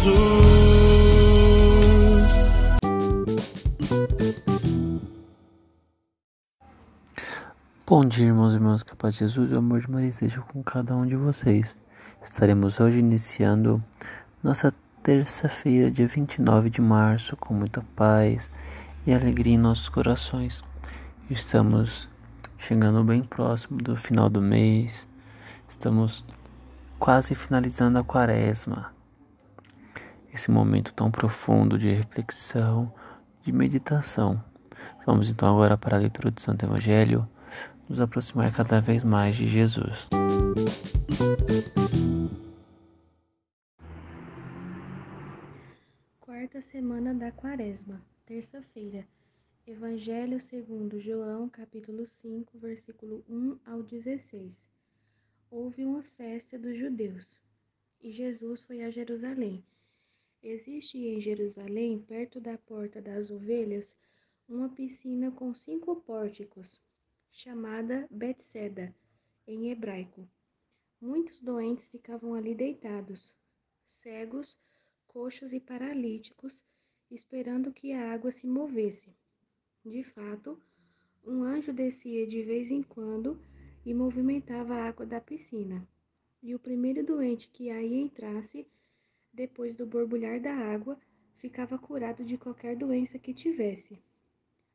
Jesus. Bom dia, irmãos e irmãs, que a paz de Jesus e o amor de Maria esteja com cada um de vocês. Estaremos hoje iniciando nossa terça-feira, dia 29 de março, com muita paz e alegria em nossos corações. Estamos chegando bem próximo do final do mês, estamos quase finalizando a quaresma. Esse momento tão profundo de reflexão, de meditação. Vamos então agora para a leitura do Santo Evangelho nos aproximar cada vez mais de Jesus. Quarta semana da Quaresma, terça-feira. Evangelho segundo João, capítulo 5, versículo 1 ao 16. Houve uma festa dos judeus, e Jesus foi a Jerusalém. Existe em Jerusalém, perto da porta das ovelhas, uma piscina com cinco pórticos, chamada Betseda, em hebraico. Muitos doentes ficavam ali deitados, cegos, coxos e paralíticos, esperando que a água se movesse. De fato, um anjo descia de vez em quando e movimentava a água da piscina. E o primeiro doente que aí entrasse, depois do borbulhar da água, ficava curado de qualquer doença que tivesse.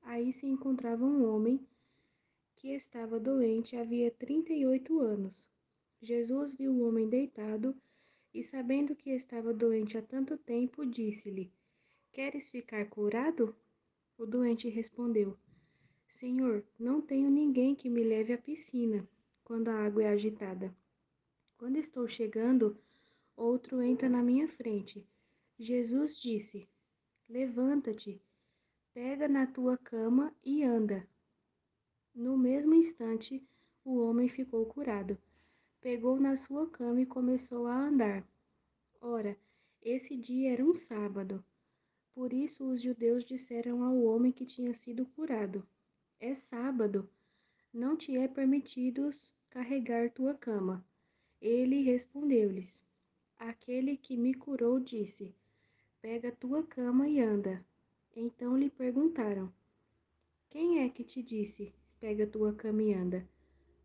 Aí se encontrava um homem que estava doente havia trinta e oito anos. Jesus viu o homem deitado e, sabendo que estava doente há tanto tempo, disse-lhe: Queres ficar curado? O doente respondeu: Senhor, não tenho ninguém que me leve à piscina quando a água é agitada. Quando estou chegando, outro entra na minha frente. Jesus disse: Levanta-te, pega na tua cama e anda. No mesmo instante, o homem ficou curado. Pegou na sua cama e começou a andar. Ora, esse dia era um sábado. Por isso os judeus disseram ao homem que tinha sido curado: É sábado, não te é permitido carregar tua cama. Ele respondeu-lhes: Aquele que me curou disse: Pega tua cama e anda. Então lhe perguntaram: Quem é que te disse: Pega tua cama e anda?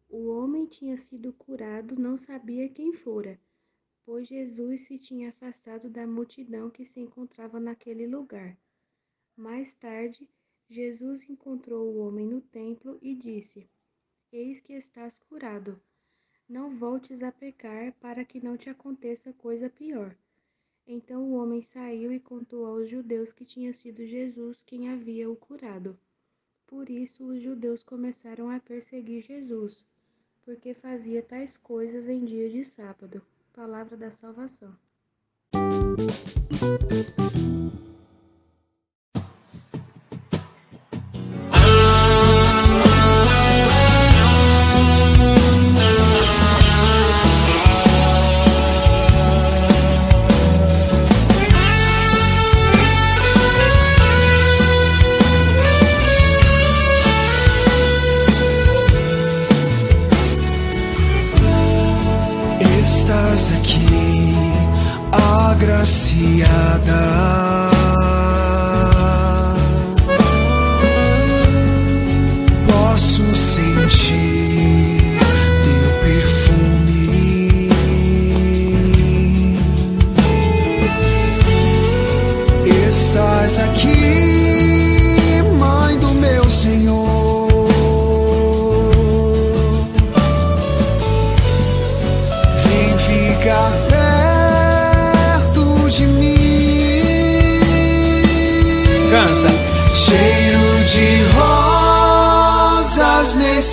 O homem tinha sido curado, não sabia quem fora, pois Jesus se tinha afastado da multidão que se encontrava naquele lugar. Mais tarde, Jesus encontrou o homem no templo e disse: Eis que estás curado. Não voltes a pecar, para que não te aconteça coisa pior. Então o homem saiu e contou aos judeus que tinha sido Jesus quem havia o curado. Por isso os judeus começaram a perseguir Jesus, porque fazia tais coisas em dia de sábado. Palavra da salvação. Estás viciada. Posso sentir teu perfume. Estás aqui.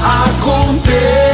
aconteça.